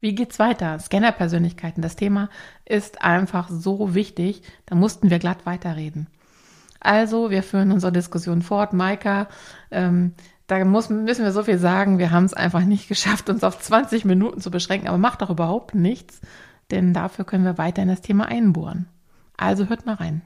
Wie geht's weiter? Scanner-Persönlichkeiten. Das Thema ist einfach so wichtig. Da mussten wir glatt weiterreden. Also, wir führen unsere Diskussion fort. Maika, ähm, da muss, müssen wir so viel sagen. Wir haben es einfach nicht geschafft, uns auf 20 Minuten zu beschränken. Aber macht doch überhaupt nichts, denn dafür können wir weiter in das Thema einbohren. Also hört mal rein.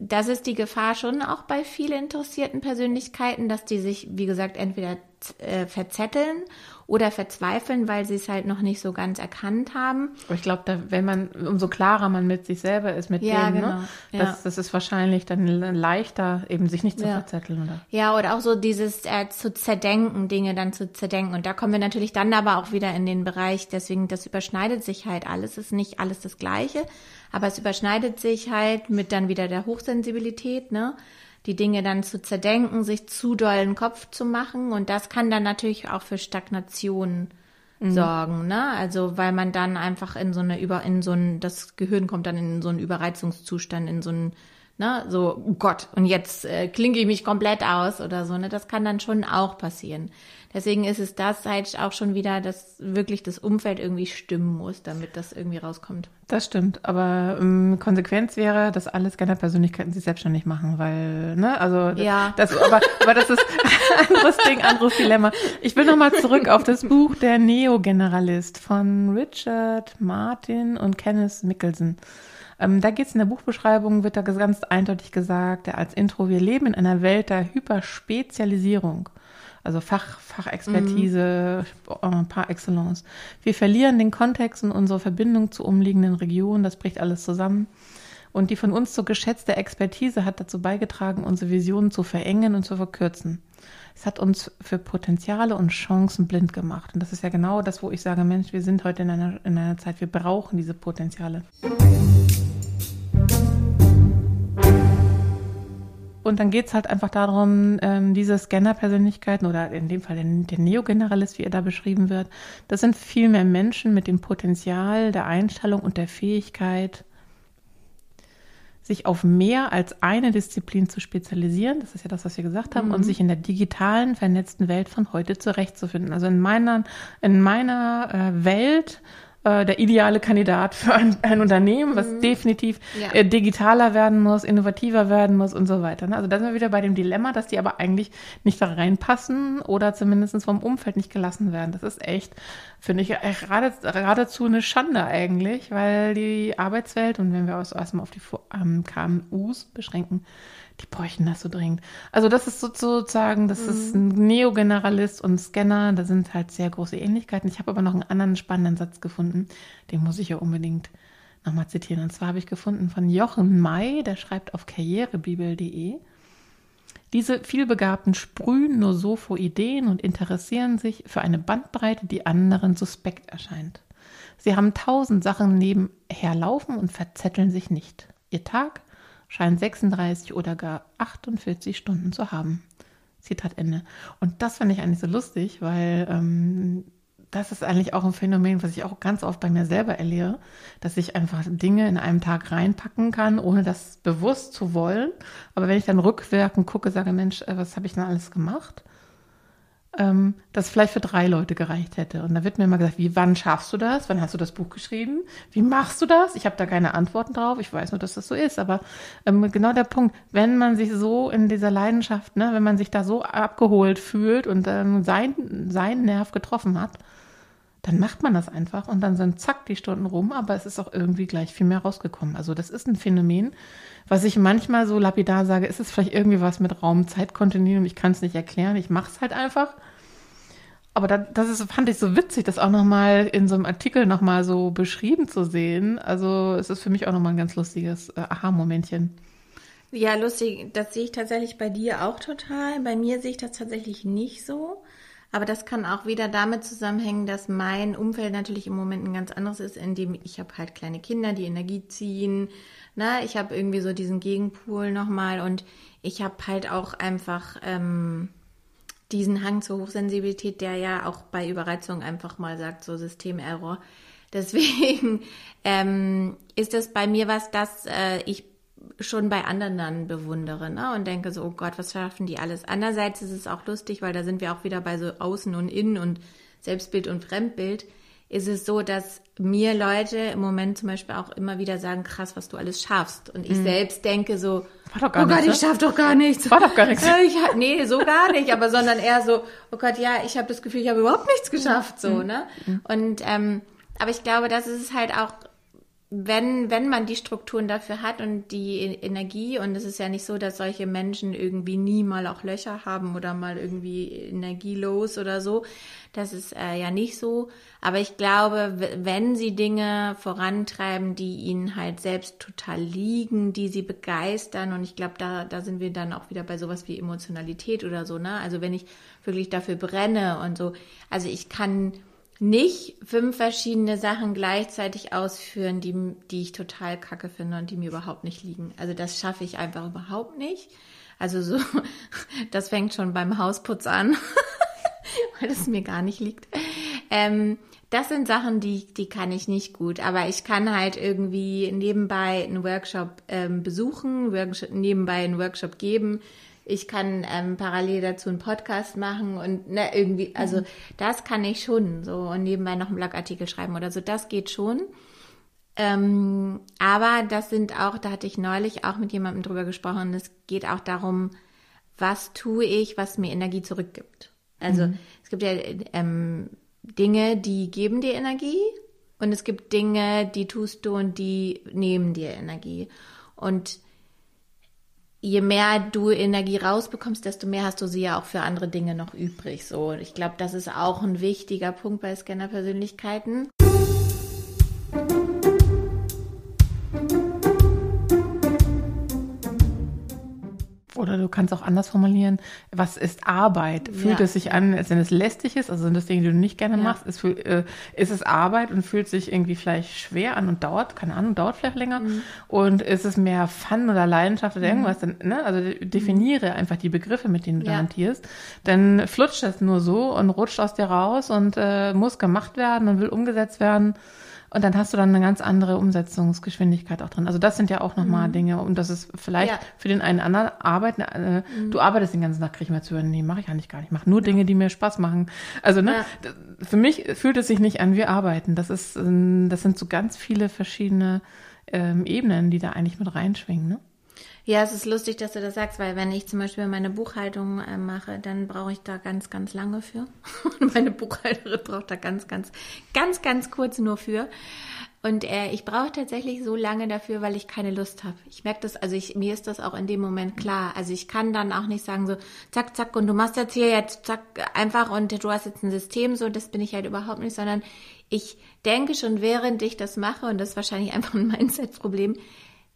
Das ist die Gefahr schon auch bei vielen interessierten Persönlichkeiten, dass die sich, wie gesagt, entweder äh, verzetteln oder verzweifeln, weil sie es halt noch nicht so ganz erkannt haben. Aber ich glaube, wenn man, umso klarer man mit sich selber ist, mit ja, denen, ne? genau. ne? das, ja. das ist wahrscheinlich dann leichter, eben sich nicht zu ja. verzetteln, oder? Ja, oder auch so dieses äh, zu zerdenken, Dinge dann zu zerdenken. Und da kommen wir natürlich dann aber auch wieder in den Bereich, deswegen, das überschneidet sich halt alles, ist nicht alles das Gleiche, aber es überschneidet sich halt mit dann wieder der Hochsensibilität, ne? die Dinge dann zu zerdenken, sich zu dollen Kopf zu machen. Und das kann dann natürlich auch für Stagnation mhm. sorgen, ne? Also weil man dann einfach in so eine über in so ein das Gehirn kommt dann in so einen Überreizungszustand, in so einen ne, so oh Gott und jetzt äh, klinge ich mich komplett aus oder so, ne? Das kann dann schon auch passieren. Deswegen ist es das halt auch schon wieder, dass wirklich das Umfeld irgendwie stimmen muss, damit das irgendwie rauskommt. Das stimmt, aber ähm, Konsequenz wäre, dass alle Scanner-Persönlichkeiten sich selbstständig machen, weil, ne, also ja. das, aber, aber das ist ein anderes Ding, anderes Dilemma. Ich will nochmal zurück auf das Buch Der Neo-Generalist von Richard Martin und Kenneth Mickelson. Ähm, da geht es in der Buchbeschreibung, wird da ganz eindeutig gesagt, als Intro, wir leben in einer Welt der Hyperspezialisierung also Fach, Fachexpertise mhm. par excellence. Wir verlieren den Kontext und unsere Verbindung zu umliegenden Regionen, das bricht alles zusammen. Und die von uns so geschätzte Expertise hat dazu beigetragen, unsere Visionen zu verengen und zu verkürzen. Es hat uns für Potenziale und Chancen blind gemacht. Und das ist ja genau das, wo ich sage, Mensch, wir sind heute in einer, in einer Zeit, wir brauchen diese Potenziale. Und dann geht es halt einfach darum, ähm, diese Scanner-Persönlichkeiten oder in dem Fall den, den Neogeneralist, wie er da beschrieben wird, das sind viel mehr Menschen mit dem Potenzial, der Einstellung und der Fähigkeit, sich auf mehr als eine Disziplin zu spezialisieren. Das ist ja das, was wir gesagt haben, mhm. und sich in der digitalen, vernetzten Welt von heute zurechtzufinden. Also in meiner, in meiner äh, Welt äh, der ideale Kandidat für ein, ein Unternehmen, was mhm. definitiv ja. äh, digitaler werden muss, innovativer werden muss und so weiter. Ne? Also da sind wir wieder bei dem Dilemma, dass die aber eigentlich nicht da reinpassen oder zumindest vom Umfeld nicht gelassen werden. Das ist echt, finde ich, gerade, geradezu eine Schande eigentlich, weil die Arbeitswelt und wenn wir uns erstmal auf die ähm, KMUs beschränken, die bräuchten das so dringend. Also das ist sozusagen, das mhm. ist ein Neogeneralist und Scanner, da sind halt sehr große Ähnlichkeiten. Ich habe aber noch einen anderen spannenden Satz gefunden, den muss ich ja unbedingt nochmal zitieren. Und zwar habe ich gefunden von Jochen May, der schreibt auf karrierebibel.de. Diese vielbegabten sprühen nur so vor Ideen und interessieren sich für eine Bandbreite, die anderen suspekt erscheint. Sie haben tausend Sachen nebenher laufen und verzetteln sich nicht. Ihr Tag scheint 36 oder gar 48 Stunden zu haben. Zitat Ende. Und das fand ich eigentlich so lustig, weil ähm, das ist eigentlich auch ein Phänomen, was ich auch ganz oft bei mir selber erlebe, dass ich einfach Dinge in einem Tag reinpacken kann, ohne das bewusst zu wollen. Aber wenn ich dann rückwirkend gucke, sage, Mensch, äh, was habe ich denn alles gemacht? Ähm, das vielleicht für drei Leute gereicht hätte. Und da wird mir immer gesagt, wie, wann schaffst du das? Wann hast du das Buch geschrieben? Wie machst du das? Ich habe da keine Antworten drauf. Ich weiß nur, dass das so ist. Aber ähm, genau der Punkt, wenn man sich so in dieser Leidenschaft, ne, wenn man sich da so abgeholt fühlt und ähm, sein, sein Nerv getroffen hat, dann macht man das einfach und dann sind zack die Stunden rum, aber es ist auch irgendwie gleich viel mehr rausgekommen. Also das ist ein Phänomen, was ich manchmal so lapidar sage, ist es vielleicht irgendwie was mit Raum-Zeit-Kontinuum, ich kann es nicht erklären, ich mache es halt einfach. Aber da, das ist, fand ich so witzig, das auch nochmal in so einem Artikel nochmal so beschrieben zu sehen. Also es ist für mich auch nochmal ein ganz lustiges äh, Aha-Momentchen. Ja, lustig, das sehe ich tatsächlich bei dir auch total. Bei mir sehe ich das tatsächlich nicht so. Aber das kann auch wieder damit zusammenhängen, dass mein Umfeld natürlich im Moment ein ganz anderes ist, in dem ich habe halt kleine Kinder, die Energie ziehen. Na, ich habe irgendwie so diesen Gegenpool nochmal und ich habe halt auch einfach ähm, diesen Hang zur Hochsensibilität, der ja auch bei Überreizung einfach mal sagt, so Systemerror. Deswegen ähm, ist es bei mir was, dass äh, ich schon bei anderen dann bewundere ne? und denke so, oh Gott, was schaffen die alles? Andererseits ist es auch lustig, weil da sind wir auch wieder bei so Außen und Innen und Selbstbild und Fremdbild. Ist es so, dass mir Leute im Moment zum Beispiel auch immer wieder sagen, krass, was du alles schaffst. Und ich mhm. selbst denke so, oh Gott, ich schaff doch gar nichts. War doch gar nichts. Ich, nee, so gar nicht, aber sondern eher so, oh Gott, ja, ich habe das Gefühl, ich habe überhaupt nichts geschafft, so, mhm. ne? Mhm. Und ähm, aber ich glaube, das ist halt auch wenn, wenn man die Strukturen dafür hat und die Energie, und es ist ja nicht so, dass solche Menschen irgendwie nie mal auch Löcher haben oder mal irgendwie energielos oder so. Das ist äh, ja nicht so. Aber ich glaube, wenn sie Dinge vorantreiben, die ihnen halt selbst total liegen, die sie begeistern, und ich glaube, da, da sind wir dann auch wieder bei sowas wie Emotionalität oder so, ne? Also wenn ich wirklich dafür brenne und so. Also ich kann nicht fünf verschiedene Sachen gleichzeitig ausführen, die, die ich total kacke finde und die mir überhaupt nicht liegen. Also das schaffe ich einfach überhaupt nicht. Also so, das fängt schon beim Hausputz an, weil es mir gar nicht liegt. Ähm, das sind Sachen, die, die kann ich nicht gut. Aber ich kann halt irgendwie nebenbei einen Workshop ähm, besuchen, Workshop, nebenbei einen Workshop geben, ich kann ähm, parallel dazu einen Podcast machen und ne, irgendwie, also mhm. das kann ich schon so und nebenbei noch einen Blogartikel schreiben oder so, das geht schon. Ähm, aber das sind auch, da hatte ich neulich auch mit jemandem drüber gesprochen, es geht auch darum, was tue ich, was mir Energie zurückgibt. Also mhm. es gibt ja ähm, Dinge, die geben dir Energie und es gibt Dinge, die tust du und die nehmen dir Energie. Und je mehr du Energie rausbekommst, desto mehr hast du sie ja auch für andere Dinge noch übrig. So, ich glaube, das ist auch ein wichtiger Punkt bei Scanner-Persönlichkeiten. Oder du kannst auch anders formulieren, was ist Arbeit? Fühlt ja. es sich an, als wenn es lästig ist? Also sind das Dinge, die du nicht gerne ja. machst? Ist, äh, ist, es Arbeit und fühlt sich irgendwie vielleicht schwer an und dauert, keine Ahnung, dauert vielleicht länger? Mhm. Und ist es mehr Fun oder Leidenschaft oder mhm. irgendwas? Dann, ne? Also definiere mhm. einfach die Begriffe, mit denen du ja. hantierst. Dann flutscht das nur so und rutscht aus dir raus und äh, muss gemacht werden und will umgesetzt werden. Und dann hast du dann eine ganz andere Umsetzungsgeschwindigkeit auch drin. Also das sind ja auch nochmal mhm. Dinge. Und das ist vielleicht ja. für den einen anderen Arbeit, äh, mhm. du arbeitest den ganzen Tag, krieg ich mal zu hören, nee, mache ich eigentlich gar nicht. Ich mache nur Dinge, die mir Spaß machen. Also ne, ja. für mich fühlt es sich nicht an, wir arbeiten. Das ist, das sind so ganz viele verschiedene ähm, Ebenen, die da eigentlich mit reinschwingen. Ne? Ja, es ist lustig, dass du das sagst, weil wenn ich zum Beispiel meine Buchhaltung äh, mache, dann brauche ich da ganz, ganz lange für. Und meine Buchhalterin braucht da ganz, ganz, ganz, ganz kurz nur für. Und äh, ich brauche tatsächlich so lange dafür, weil ich keine Lust habe. Ich merke das, also ich, mir ist das auch in dem Moment klar. Also ich kann dann auch nicht sagen so, zack, zack, und du machst jetzt hier jetzt zack, einfach und du hast jetzt ein System, so, das bin ich halt überhaupt nicht, sondern ich denke schon, während ich das mache, und das ist wahrscheinlich einfach ein Mindset-Problem,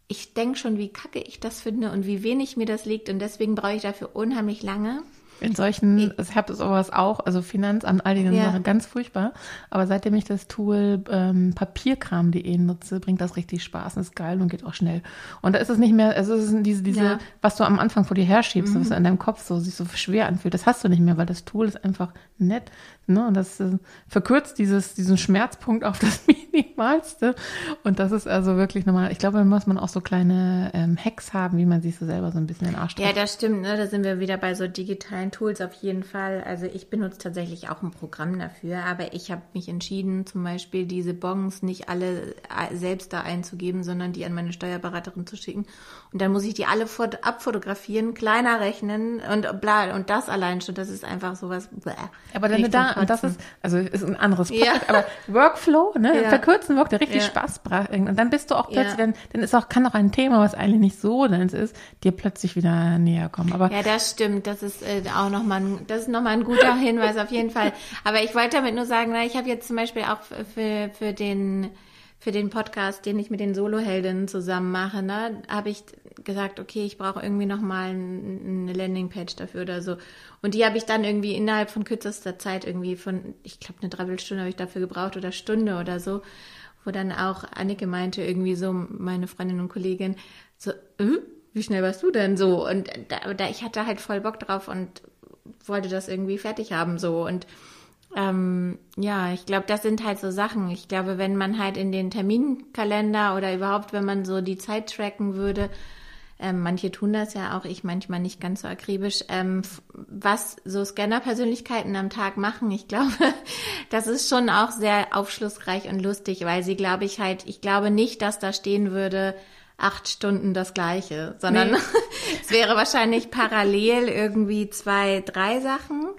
ich denke schon, wie kacke ich das finde und wie wenig mir das liegt und deswegen brauche ich dafür unheimlich lange. In solchen, ich habe sowas auch, also Finanzamt, all die ja. Sachen, ganz furchtbar. Aber seitdem ich das Tool ähm, papierkram.de nutze, bringt das richtig Spaß und ist geil und geht auch schnell. Und da ist es nicht mehr, also es ist diese, diese, ja. was du am Anfang vor dir herschiebst, mhm. was in deinem Kopf so sich so schwer anfühlt, das hast du nicht mehr, weil das Tool ist einfach nett. Ne? Und das äh, verkürzt dieses, diesen Schmerzpunkt auf das Minimalste. Und das ist also wirklich nochmal, ich glaube, da muss man auch so kleine ähm, Hacks haben, wie man sich so selber so ein bisschen in den Arsch Ja, das stimmt. Ne? Da sind wir wieder bei so digitalen Tools auf jeden Fall. Also ich benutze tatsächlich auch ein Programm dafür, aber ich habe mich entschieden, zum Beispiel diese Bons nicht alle äh, selbst da einzugeben, sondern die an meine Steuerberaterin zu schicken. Und dann muss ich die alle abfotografieren, kleiner rechnen und bla. Und das allein schon, das ist einfach sowas. Bläh. Aber dann da und das ist, also ist ein anderes Projekt, ja. aber Workflow, ne, ja. verkürzen Work, der richtig ja. Spaß bringt. Und dann bist du auch plötzlich, dann, dann ist auch, kann auch ein Thema, was eigentlich nicht so deins ist, dir plötzlich wieder näher kommen. Aber ja, das stimmt. Das ist äh, auch nochmal ein, das ist nochmal ein guter Hinweis auf jeden Fall. Aber ich wollte damit nur sagen, na, ich habe jetzt zum Beispiel auch für, für den, für den Podcast, den ich mit den Soloheldinnen zusammen mache, ne, habe ich gesagt, okay, ich brauche irgendwie noch mal eine Landingpage dafür oder so. Und die habe ich dann irgendwie innerhalb von kürzester Zeit irgendwie von, ich glaube, eine Dreiviertelstunde habe ich dafür gebraucht oder Stunde oder so, wo dann auch Annike meinte, irgendwie so, meine Freundin und Kollegin, so, äh, wie schnell warst du denn so? Und da, da, ich hatte halt voll Bock drauf und wollte das irgendwie fertig haben so und Ähm, ja, ich glaube, das sind halt so Sachen. Ich glaube, wenn man halt in den Terminkalender oder überhaupt, wenn man so die Zeit tracken würde, ähm, manche tun das ja auch, ich manchmal nicht ganz so akribisch, ähm, was so Scanner-Persönlichkeiten am Tag machen. Ich glaube, das ist schon auch sehr aufschlussreich und lustig, weil sie, glaube ich, halt, ich glaube nicht, dass da stehen würde, acht Stunden das Gleiche, sondern nee. es wäre wahrscheinlich parallel irgendwie zwei, drei Sachen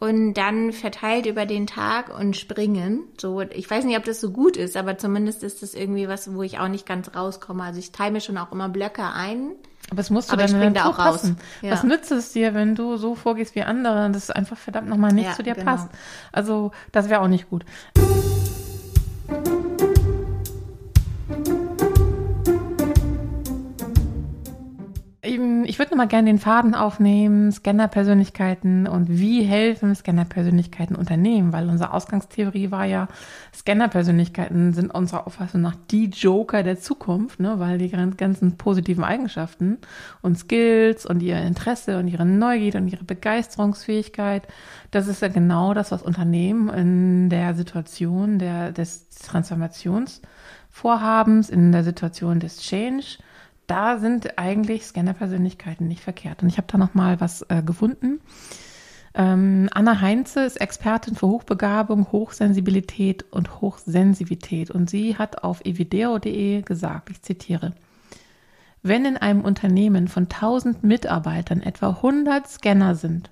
und dann verteilt über den Tag und springen. So, ich weiß nicht, ob das so gut ist, aber zumindest ist das irgendwie was, wo ich auch nicht ganz rauskomme. Also ich teile mir schon auch immer Blöcke ein. Aber es musst du dann in da auch passen. raus. Ja. Was nützt es dir, wenn du so vorgehst wie andere und das einfach verdammt nochmal nicht ja, zu dir genau. passt? Also, das wäre auch nicht gut. Ich würde noch mal gerne den Faden aufnehmen, Scanner-Persönlichkeiten und wie helfen Scanner-Persönlichkeiten Unternehmen, weil unsere Ausgangstheorie war ja, Scanner-Persönlichkeiten sind unserer Auffassung nach die Joker der Zukunft, ne, weil die ganzen positiven Eigenschaften und Skills und ihr Interesse und ihre Neugierde und ihre Begeisterungsfähigkeit, das ist ja genau das, was Unternehmen in der Situation der, des Transformationsvorhabens, in der Situation des Change, da sind eigentlich Scanner-Persönlichkeiten nicht verkehrt. Und ich habe da noch mal was äh, gefunden. Ähm, Anna Heinze ist Expertin für Hochbegabung, Hochsensibilität und Hochsensivität. Und sie hat auf evideo.de gesagt, ich zitiere, wenn in einem Unternehmen von 1000 Mitarbeitern etwa 100 Scanner sind,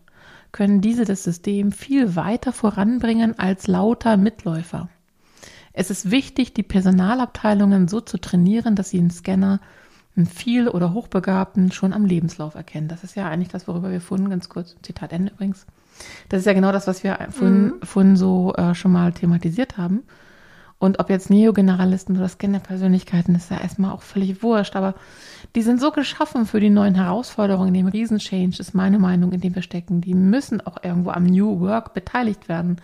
können diese das System viel weiter voranbringen als lauter Mitläufer. Es ist wichtig, die Personalabteilungen so zu trainieren, dass sie einen Scanner viel- oder Hochbegabten schon am Lebenslauf erkennen. Das ist ja eigentlich das, worüber wir vorhin ganz kurz, Zitat Ende übrigens, das ist ja genau das, was wir vorhin, mhm. vorhin so äh, schon mal thematisiert haben. Und ob jetzt Neogeneralisten oder Scanner-Persönlichkeiten, ist ja erstmal auch völlig wurscht. Aber die sind so geschaffen für die neuen Herausforderungen, dem Riesenchange ist meine Meinung, in dem wir stecken. Die müssen auch irgendwo am New Work beteiligt werden.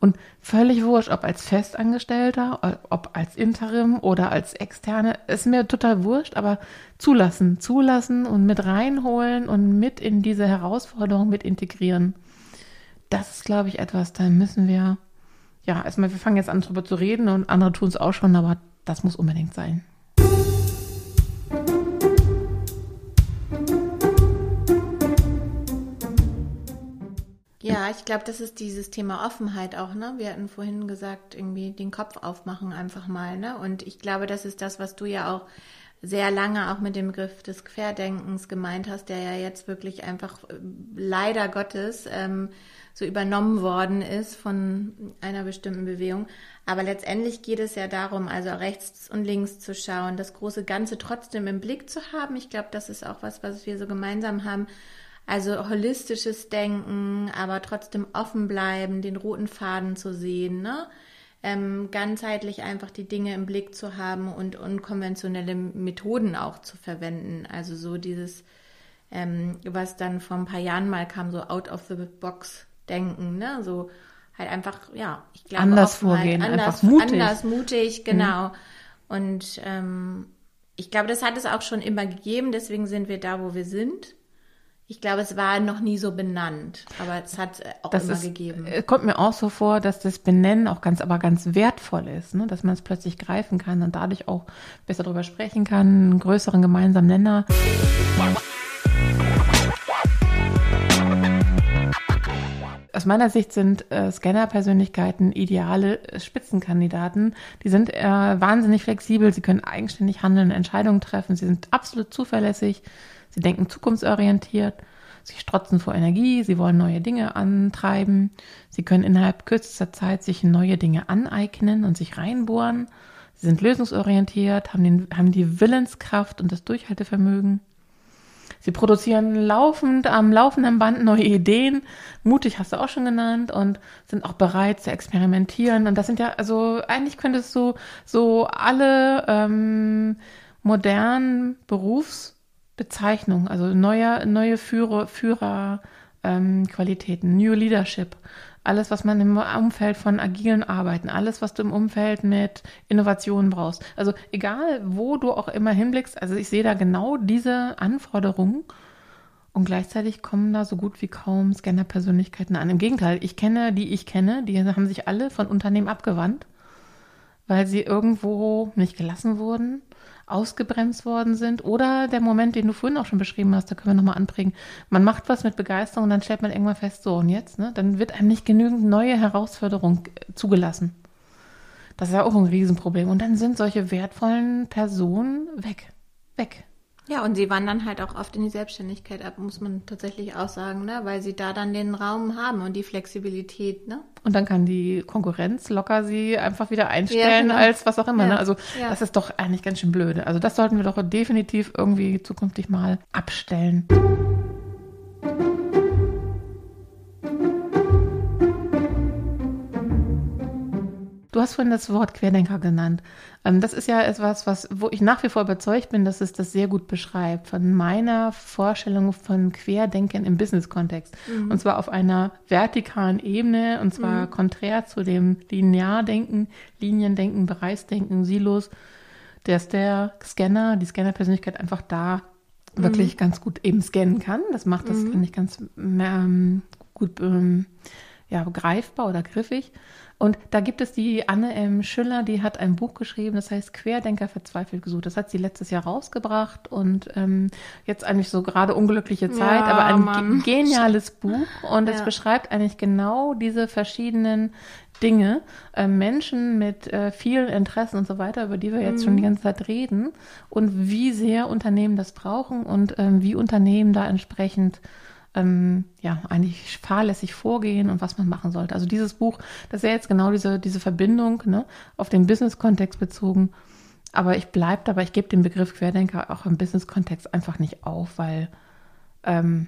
Und völlig wurscht, ob als Festangestellter, ob als Interim oder als Externe, ist mir total wurscht, aber zulassen, zulassen und mit reinholen und mit in diese Herausforderung mit integrieren. Das ist, glaube ich, etwas, da müssen wir ja, erstmal, wir fangen jetzt an, darüber zu reden und andere tun es auch schon, aber das muss unbedingt sein. Ja, ich glaube, das ist dieses Thema Offenheit auch, ne? Wir hatten vorhin gesagt, irgendwie den Kopf aufmachen einfach mal, ne? Und ich glaube, das ist das, was du ja auch sehr lange auch mit dem Begriff des Querdenkens gemeint hast, der ja jetzt wirklich einfach äh, leider Gottes ähm, so übernommen worden ist von einer bestimmten Bewegung. Aber letztendlich geht es ja darum, also rechts und links zu schauen, das große Ganze trotzdem im Blick zu haben. Ich glaube, das ist auch was, was wir so gemeinsam haben. Also holistisches Denken, aber trotzdem offen bleiben, den roten Faden zu sehen, ne? Ähm, ganzheitlich einfach die Dinge im Blick zu haben und unkonventionelle Methoden auch zu verwenden. Also so dieses, ähm, was dann vor ein paar Jahren mal kam, so out of the box denken, ne? So halt einfach, ja, ich glaube anders vorgehen, anders, einfach mutig. anders mutig, genau. Mhm. Und ähm, ich glaube, das hat es auch schon immer gegeben, deswegen sind wir da, wo wir sind. Ich glaube, es war noch nie so benannt, aber es hat auch das immer ist, gegeben. Es kommt mir auch so vor, dass das Benennen auch ganz, aber ganz wertvoll ist, ne? dass man es plötzlich greifen kann und dadurch auch besser darüber sprechen kann, einen größeren gemeinsamen Nenner. aus meiner Sicht sind äh, Scanner-Persönlichkeiten ideale äh, Spitzenkandidaten. Die sind äh, wahnsinnig flexibel, sie können eigenständig handeln, Entscheidungen treffen, sie sind absolut zuverlässig, sie denken zukunftsorientiert, sie strotzen vor Energie, sie wollen neue Dinge antreiben, sie können innerhalb kürzester Zeit sich neue Dinge aneignen und sich reinbohren. Sie sind lösungsorientiert, haben, den, haben die Willenskraft und das Durchhaltevermögen. Sie produzieren laufend am laufenden Band neue Ideen. Mutig hast du auch schon genannt und sind auch bereit zu experimentieren. Und das sind ja, also eigentlich könntest du so alle ähm, modernen Berufsbezeichnungen, also neue, neue Führer, Führerqualitäten, ähm, New Leadership, alles, was man im Umfeld von agilen Arbeiten, alles, was du im Umfeld mit Innovationen brauchst. Also egal, wo du auch immer hinblickst, also ich sehe da genau diese Anforderungen Und gleichzeitig kommen da so gut wie kaum Scanner-Persönlichkeiten an. Im Gegenteil, ich kenne, die ich kenne, die haben sich alle von Unternehmen abgewandt, weil sie irgendwo nicht gelassen wurden, ausgebremst worden sind. Oder der Moment, den du vorhin auch schon beschrieben hast, da können wir nochmal anbringen. Man macht was mit Begeisterung und dann stellt man irgendwann fest, so und jetzt, ne? Dann wird einem nicht genügend neue Herausforderung äh, zugelassen. Das ist ja auch ein Riesenproblem. Und dann sind solche wertvollen Personen weg. Weg. Ja, und sie wandern halt auch oft in die Selbstständigkeit ab, muss man tatsächlich auch sagen, ne? weil sie da dann den Raum haben und die Flexibilität. Ne? Und dann kann die Konkurrenz locker sie einfach wieder einstellen ja, genau. als was auch immer. Ne? Ja. Ne? Also ja. das ist doch eigentlich ganz schön blöde. Also das sollten wir doch definitiv irgendwie zukünftig mal abstellen. Hast vorhin das Wort Querdenker genannt. Ähm, das ist ja etwas, was, wo ich nach wie vor überzeugt bin, dass es das sehr gut beschreibt, von meiner Vorstellung von Querdenken im Business-Kontext. Mhm. Und zwar auf einer vertikalen Ebene, und zwar mhm. konträr zu dem Lineardenken, Liniendenken, Bereichsdenken, Silos, dass der Scanner, die Scanner-Persönlichkeit einfach da mhm. wirklich ganz gut eben scannen kann. Das macht das, mhm. finde ich, ganz ähm, gut ähm, ja, greifbar oder griffig. Und da gibt es die Anne M. Schüller, die hat ein Buch geschrieben, das heißt Querdenker verzweifelt gesucht. Das hat sie letztes Jahr rausgebracht und ähm, jetzt eigentlich so gerade unglückliche Zeit, ja, aber ein Mann. geniales Buch und es beschreibt eigentlich genau diese verschiedenen Dinge, äh, Menschen mit äh, vielen Interessen und so weiter, über die wir jetzt mhm. schon die ganze Zeit reden und wie sehr Unternehmen das brauchen und ähm, wie Unternehmen da entsprechend ähm, ja, eigentlich fahrlässig vorgehen und was man machen sollte. Also dieses Buch, das ist ja jetzt genau diese, diese Verbindung ne, auf den Business-Kontext bezogen. Aber ich bleibe dabei, ich gebe den Begriff Querdenker auch im Business-Kontext einfach nicht auf, weil ähm,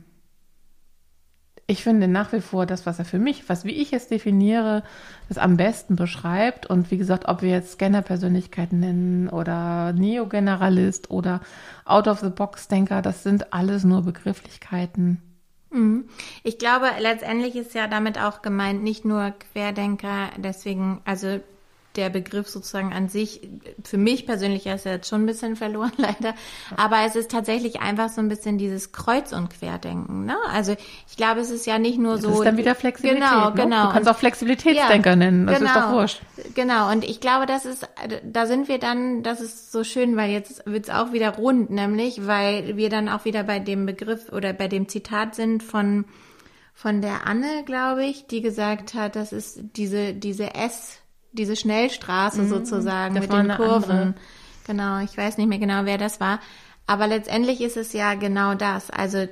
ich finde nach wie vor das, was er für mich, was wie ich es definiere, das am besten beschreibt. Und wie gesagt, ob wir jetzt Scanner-Persönlichkeiten nennen oder Neo-Generalist oder Out-of-the-Box-Denker, das sind alles nur Begrifflichkeiten. Mhm. Ich glaube, letztendlich ist ja damit auch gemeint, nicht nur Querdenker, deswegen, also der Begriff sozusagen an sich, für mich persönlich ist er jetzt schon ein bisschen verloren leider, aber es ist tatsächlich einfach so ein bisschen dieses Kreuz- und Querdenken. Ne? Also ich glaube, es ist ja nicht nur so. Das ist dann wieder Flexibilität. Genau, ne? genau. Du kannst auch Flexibilitätsdenker ja, nennen, das genau, ist doch genau. wurscht. Genau, und ich glaube, das ist, da sind wir dann, das ist so schön, weil jetzt wird's auch wieder rund, nämlich, weil wir dann auch wieder bei dem Begriff oder bei dem Zitat sind von von der Anne, glaube ich, die gesagt hat, das ist diese, diese S, diese Schnellstraße mhm, sozusagen mit den Kurven. Andere. Genau, ich weiß nicht mehr genau, wer das war. Aber letztendlich ist es ja genau das. Also,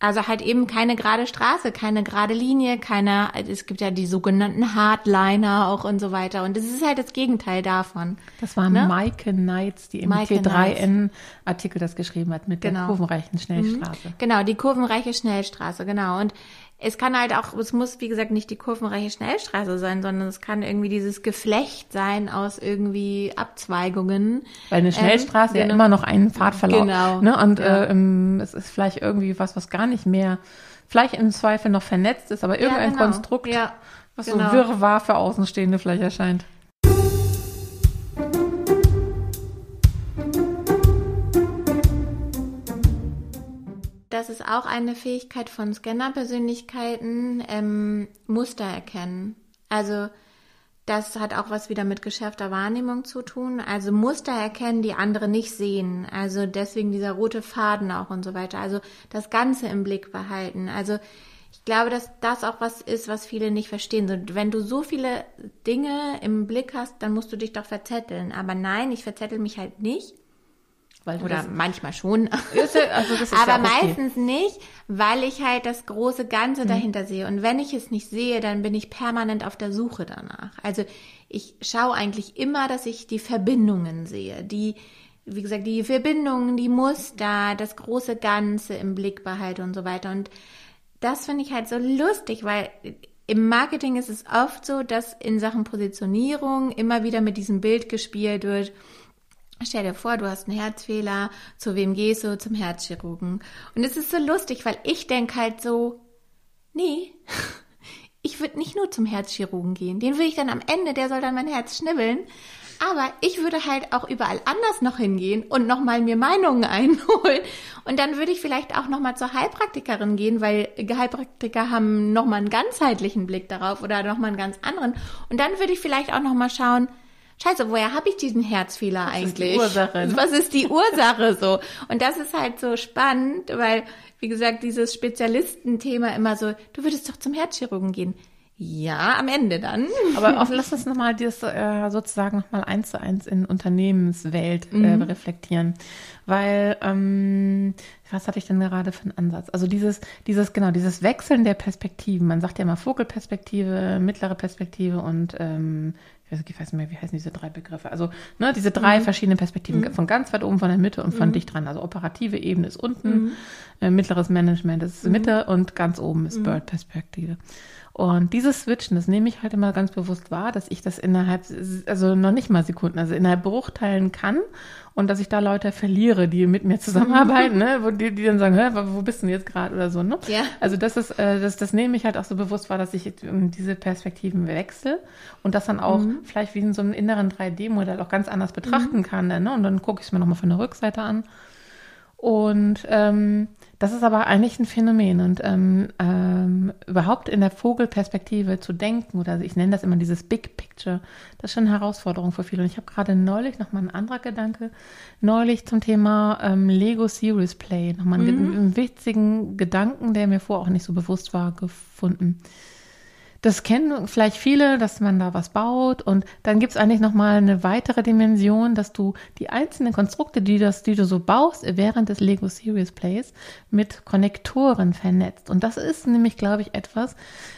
also halt eben keine gerade Straße, keine gerade Linie, keine, es gibt ja die sogenannten Hardliner auch und so weiter. Und das ist halt das Gegenteil davon. Das war ne? Maike Knights, die im T3N-Artikel das geschrieben hat mit genau. der kurvenreichen Schnellstraße. Mhm. Genau, die kurvenreiche Schnellstraße, genau. Und es kann halt auch, es muss wie gesagt nicht die kurvenreiche Schnellstraße sein, sondern es kann irgendwie dieses Geflecht sein aus irgendwie Abzweigungen. Weil eine Schnellstraße ähm, ja immer noch einen Pfadverlauf. Genau. Ne? Und ja. äh, es ist vielleicht irgendwie was, was gar nicht mehr, vielleicht im Zweifel noch vernetzt ist, aber irgendein ja, genau. Konstrukt, ja, was genau. so wirrwarr für Außenstehende vielleicht erscheint. Das ist auch eine Fähigkeit von Scanner-Persönlichkeiten, ähm, Muster erkennen. Also das hat auch was wieder mit geschärfter Wahrnehmung zu tun. Also Muster erkennen, die andere nicht sehen. Also deswegen dieser rote Faden auch und so weiter. Also das Ganze im Blick behalten. Also ich glaube, dass das auch was ist, was viele nicht verstehen. Wenn du so viele Dinge im Blick hast, dann musst du dich doch verzetteln. Aber nein, ich verzettel mich halt nicht Oder manchmal schon. Also Aber ja meistens okay. nicht, weil ich halt das große Ganze mhm. dahinter sehe. Und wenn ich es nicht sehe, dann bin ich permanent auf der Suche danach. Also ich schaue eigentlich immer, dass ich die Verbindungen sehe, die, wie gesagt, die Verbindungen, die Muster, das große Ganze im Blick behalte und so weiter. Und das finde ich halt so lustig, weil im Marketing ist es oft so, dass in Sachen Positionierung immer wieder mit diesem Bild gespielt wird Stell dir vor, du hast einen Herzfehler, zu wem gehst du? Zum Herzchirurgen. Und es ist so lustig, weil ich denke halt so, nee, ich würde nicht nur zum Herzchirurgen gehen. Den will ich dann am Ende, der soll dann mein Herz schnibbeln. Aber ich würde halt auch überall anders noch hingehen und nochmal mir Meinungen einholen. Und dann würde ich vielleicht auch nochmal zur Heilpraktikerin gehen, weil Heilpraktiker haben nochmal einen ganzheitlichen Blick darauf oder nochmal einen ganz anderen. Und dann würde ich vielleicht auch nochmal schauen, Scheiße, woher habe ich diesen Herzfehler Was eigentlich? Ist die Ursache, ne? Was ist die Ursache so? Und das ist halt so spannend, weil, wie gesagt, dieses Spezialistenthema immer so, du würdest doch zum Herzchirurgen gehen. Ja, am Ende dann. Aber auch, lass uns nochmal das äh, sozusagen nochmal eins zu eins in Unternehmenswelt äh, Mhm. reflektieren. Weil, ähm, was hatte ich denn gerade für einen Ansatz? Also dieses, dieses, genau, dieses Wechseln der Perspektiven. Man sagt ja immer Vogelperspektive, mittlere Perspektive und ähm, ich weiß, ich weiß nicht mehr, wie heißen diese drei Begriffe? Also, ne, diese drei verschiedenen Perspektiven, von ganz weit oben, von der Mitte und von dicht dran. Also operative Ebene ist unten, äh, mittleres Management ist Mitte und ganz oben ist Bird-Perspektive. Und dieses Switchen, das nehme ich halt immer ganz bewusst wahr, dass ich das innerhalb, also noch nicht mal Sekunden, also innerhalb Bruchteilen kann und dass ich da Leute verliere, die mit mir zusammenarbeiten, ne, wo die, die dann sagen, Hä, wo bist du denn jetzt gerade oder so, ne? Ja. Also das ist, äh, das, das nehme ich halt auch so bewusst wahr, dass ich ähm, diese Perspektiven wechsle und das dann auch vielleicht wie in so einem inneren 3D-Modell auch ganz anders betrachten kann, ne? Und dann gucke ich es mir nochmal von der Rückseite an. Und ähm, das ist aber eigentlich ein Phänomen. Und ähm, ähm, überhaupt in der Vogelperspektive zu denken, oder ich nenne das immer dieses Big Picture, das ist schon eine Herausforderung für viele. Und ich habe gerade neulich nochmal ein anderer Gedanke, neulich zum Thema ähm, Lego Series Play, nochmal einen, mhm. einen witzigen Gedanken, der mir vorher auch nicht so bewusst war, gefunden. Das kennen vielleicht viele, dass man da was baut und dann gibt's eigentlich nochmal eine weitere Dimension, dass du die einzelnen Konstrukte, die, das, die du so baust während des Lego Series Plays mit Konnektoren vernetzt. Und das ist nämlich, glaube ich, etwas,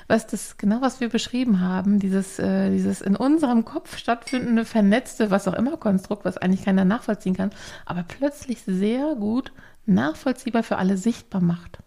was das genau, was wir beschrieben haben, dieses, äh, dieses in unserem Kopf stattfindende vernetzte, was auch immer Konstrukt, was eigentlich keiner nachvollziehen kann, aber plötzlich sehr gut nachvollziehbar für alle sichtbar macht.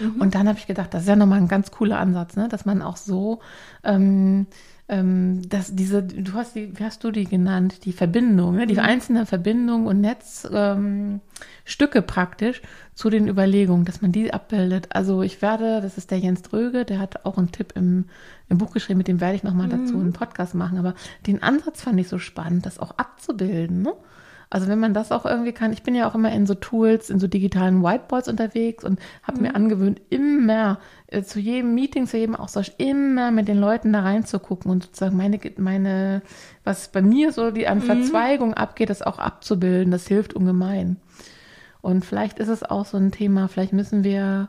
Mhm. Und dann habe ich gedacht, das ist ja nochmal ein ganz cooler Ansatz, ne? dass man auch so, ähm, ähm, dass diese, du hast die, wie hast du die genannt, die Verbindung, ne? die mhm. einzelnen Verbindungen und Netzstücke ähm, praktisch zu den Überlegungen, dass man die abbildet. Also ich werde, das ist der Jens Dröge, der hat auch einen Tipp im, im Buch geschrieben, mit dem werde ich nochmal dazu mhm. einen Podcast machen, aber den Ansatz fand ich so spannend, das auch abzubilden, ne? Also wenn man das auch irgendwie kann, ich bin ja auch immer in so Tools, in so digitalen Whiteboards unterwegs und habe mhm. mir angewöhnt, immer äh, zu jedem Meeting, zu jedem Austausch, immer mit den Leuten da reinzugucken und sozusagen meine, meine, was bei mir so die an Verzweigung mhm. abgeht, das auch abzubilden. Das hilft ungemein. Und vielleicht ist es auch so ein Thema, vielleicht müssen wir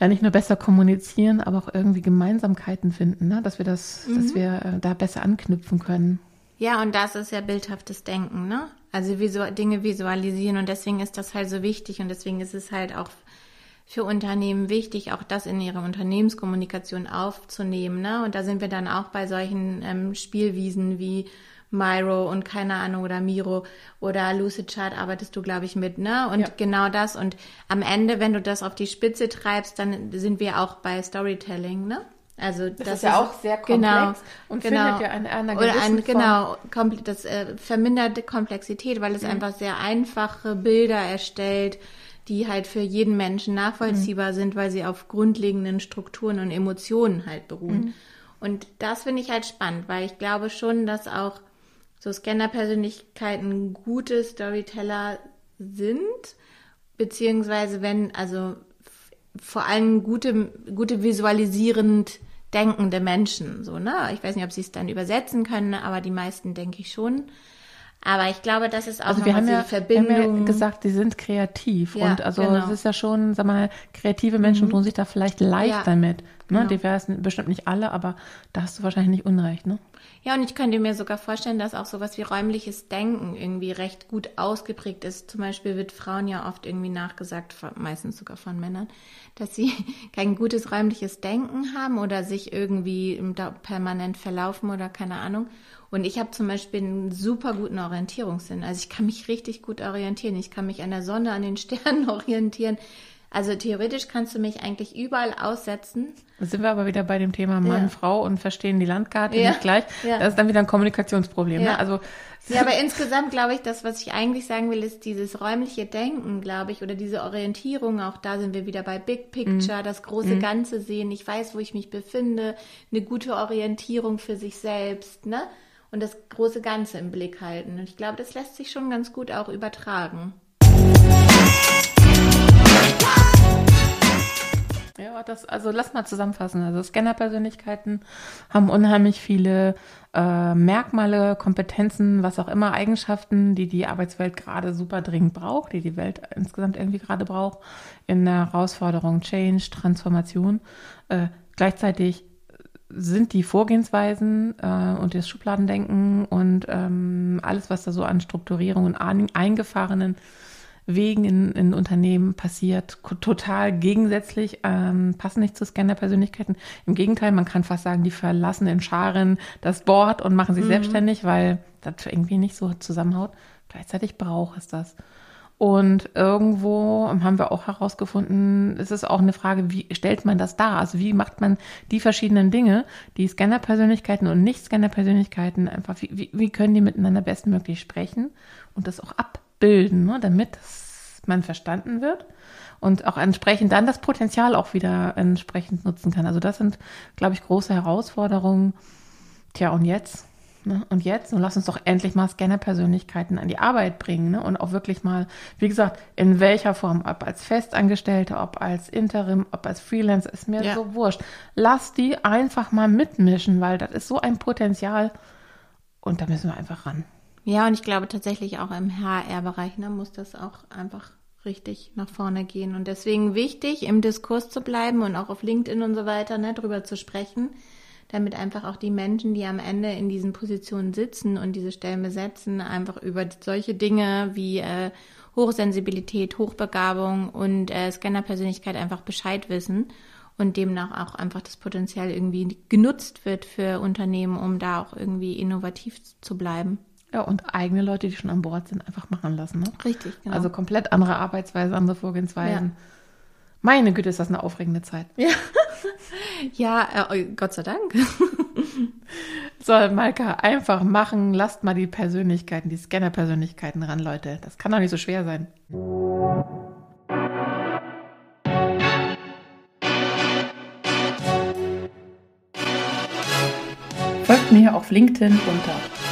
ja nicht nur besser kommunizieren, aber auch irgendwie Gemeinsamkeiten finden, ne? dass wir das, mhm. dass wir äh, da besser anknüpfen können. Ja, und das ist ja bildhaftes Denken, ne? Also visu Dinge visualisieren und deswegen ist das halt so wichtig und deswegen ist es halt auch für Unternehmen wichtig, auch das in ihre Unternehmenskommunikation aufzunehmen, ne? Und da sind wir dann auch bei solchen ähm, Spielwiesen wie Miro und keine Ahnung oder Miro oder Lucid Chart arbeitest du, glaube ich, mit, ne? Und ja. genau das. Und am Ende, wenn du das auf die Spitze treibst, dann sind wir auch bei Storytelling, ne? Also das, das ist ja auch sehr komplex genau, und genau. findet ja in einer Oder ein, genau, das äh, vermindert Komplexität, weil es mhm. einfach sehr einfache Bilder erstellt, die halt für jeden Menschen nachvollziehbar mhm. sind, weil sie auf grundlegenden Strukturen und Emotionen halt beruhen. Mhm. Und das finde ich halt spannend, weil ich glaube schon, dass auch so Scanner-Persönlichkeiten gute Storyteller sind, beziehungsweise wenn, also vor allem gute, gute visualisierend denkende Menschen, so, ne? Ich weiß nicht, ob sie es dann übersetzen können, aber die meisten denke ich schon. Aber ich glaube, das ist auch also wir haben ja, Verbindung. Wir haben ja gesagt, die sind kreativ Ja, und also genau. es ist ja schon, sag mal, kreative Menschen tun sich da vielleicht leichter Ja, mit. Ne? genau. Die wären bestimmt nicht alle, aber da hast du wahrscheinlich nicht unrecht, ne? Ja, und ich könnte mir sogar vorstellen, dass auch sowas wie räumliches Denken irgendwie recht gut ausgeprägt ist. Zum Beispiel wird Frauen ja oft irgendwie nachgesagt, meistens sogar von Männern, dass sie kein gutes räumliches Denken haben oder sich irgendwie permanent verlaufen oder keine Ahnung. Und ich habe zum Beispiel einen super guten Orientierungssinn. Also ich kann mich richtig gut orientieren. Ich kann mich an der Sonne, an den Sternen orientieren. Also theoretisch kannst du mich eigentlich überall aussetzen. Da sind wir aber wieder bei dem Thema Mann, Ja. Frau und verstehen die Landkarte Ja, nicht gleich. ja. Das ist dann wieder ein Kommunikationsproblem. Ja. Ne? Also Ja, aber insgesamt glaube ich, das, was ich eigentlich sagen will, ist dieses räumliche Denken, glaube ich, oder diese Orientierung. Auch da sind wir wieder bei Big Picture, das große Ganze sehen. Ich weiß, wo ich mich befinde, eine gute Orientierung für sich selbst, ne? und das große Ganze im Blick halten. Und ich glaube, das lässt sich schon ganz gut auch übertragen. Ja, das, also lass mal zusammenfassen. Also Scanner-Persönlichkeiten haben unheimlich viele äh, Merkmale, Kompetenzen, was auch immer, Eigenschaften, die die Arbeitswelt gerade super dringend braucht, die die Welt insgesamt irgendwie gerade braucht, in der Herausforderung Change, Transformation. Äh, gleichzeitig sind die Vorgehensweisen äh, und das Schubladendenken und ähm, alles, was da so an Strukturierung und eingefahrenen Wegen in, in Unternehmen passiert, total gegensätzlich, ähm, passen nicht zu Scanner-Persönlichkeiten. Im Gegenteil, man kann fast sagen, die verlassen in Scharen das Board und machen sich mhm. selbstständig, weil das irgendwie nicht so zusammenhaut. Gleichzeitig braucht es das. Und irgendwo haben wir auch herausgefunden, es ist auch eine Frage, wie stellt man das dar? Also wie macht man die verschiedenen Dinge, die Scanner-Persönlichkeiten und Nicht-Scanner-Persönlichkeiten einfach, wie, wie können die miteinander bestmöglich sprechen und das auch abbilden, ne, damit man verstanden wird und auch entsprechend dann das Potenzial auch wieder entsprechend nutzen kann. Also das sind, glaube ich, große Herausforderungen. Tja, und jetzt? Ne? Und jetzt, nun lass uns doch endlich mal Scanner-Persönlichkeiten an die Arbeit bringen ne? und auch wirklich mal, wie gesagt, in welcher Form, ob als Festangestellte, ob als Interim, ob als Freelancer, ist mir ja. so wurscht. Lass die einfach mal mitmischen, weil das ist so ein Potenzial und da müssen wir einfach ran. Ja, und ich glaube tatsächlich auch im HR-Bereich ne, muss das auch einfach richtig nach vorne gehen. Und deswegen wichtig, im Diskurs zu bleiben und auch auf LinkedIn und so weiter ne, drüber zu sprechen damit einfach auch die Menschen, die am Ende in diesen Positionen sitzen und diese Stellen besetzen, einfach über solche Dinge wie äh, Hochsensibilität, Hochbegabung und äh, Scannerpersönlichkeit einfach Bescheid wissen und demnach auch einfach das Potenzial irgendwie genutzt wird für Unternehmen, um da auch irgendwie innovativ zu bleiben. Ja, und eigene Leute, die schon an Bord sind, einfach machen lassen. Ne? Richtig, genau. Also komplett andere Arbeitsweise, andere Vorgehensweisen. Ja. Meine Güte, ist das eine aufregende Zeit. Ja, ja äh, Gott sei Dank. so, Malka, einfach machen. Lasst mal die Persönlichkeiten, die Scanner-Persönlichkeiten ran, Leute. Das kann doch nicht so schwer sein. Folgt mir auf LinkedIn unter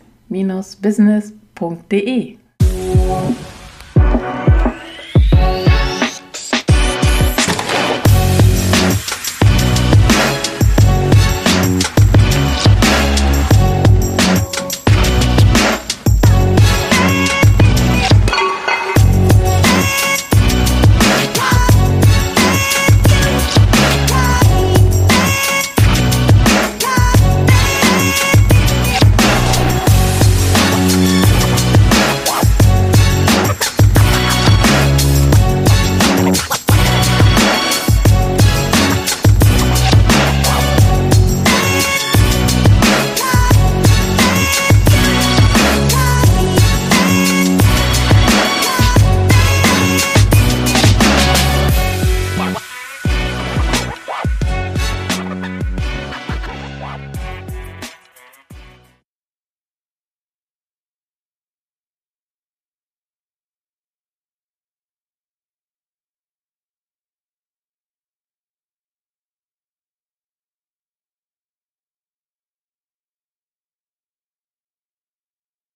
rock-your-digital-business.de.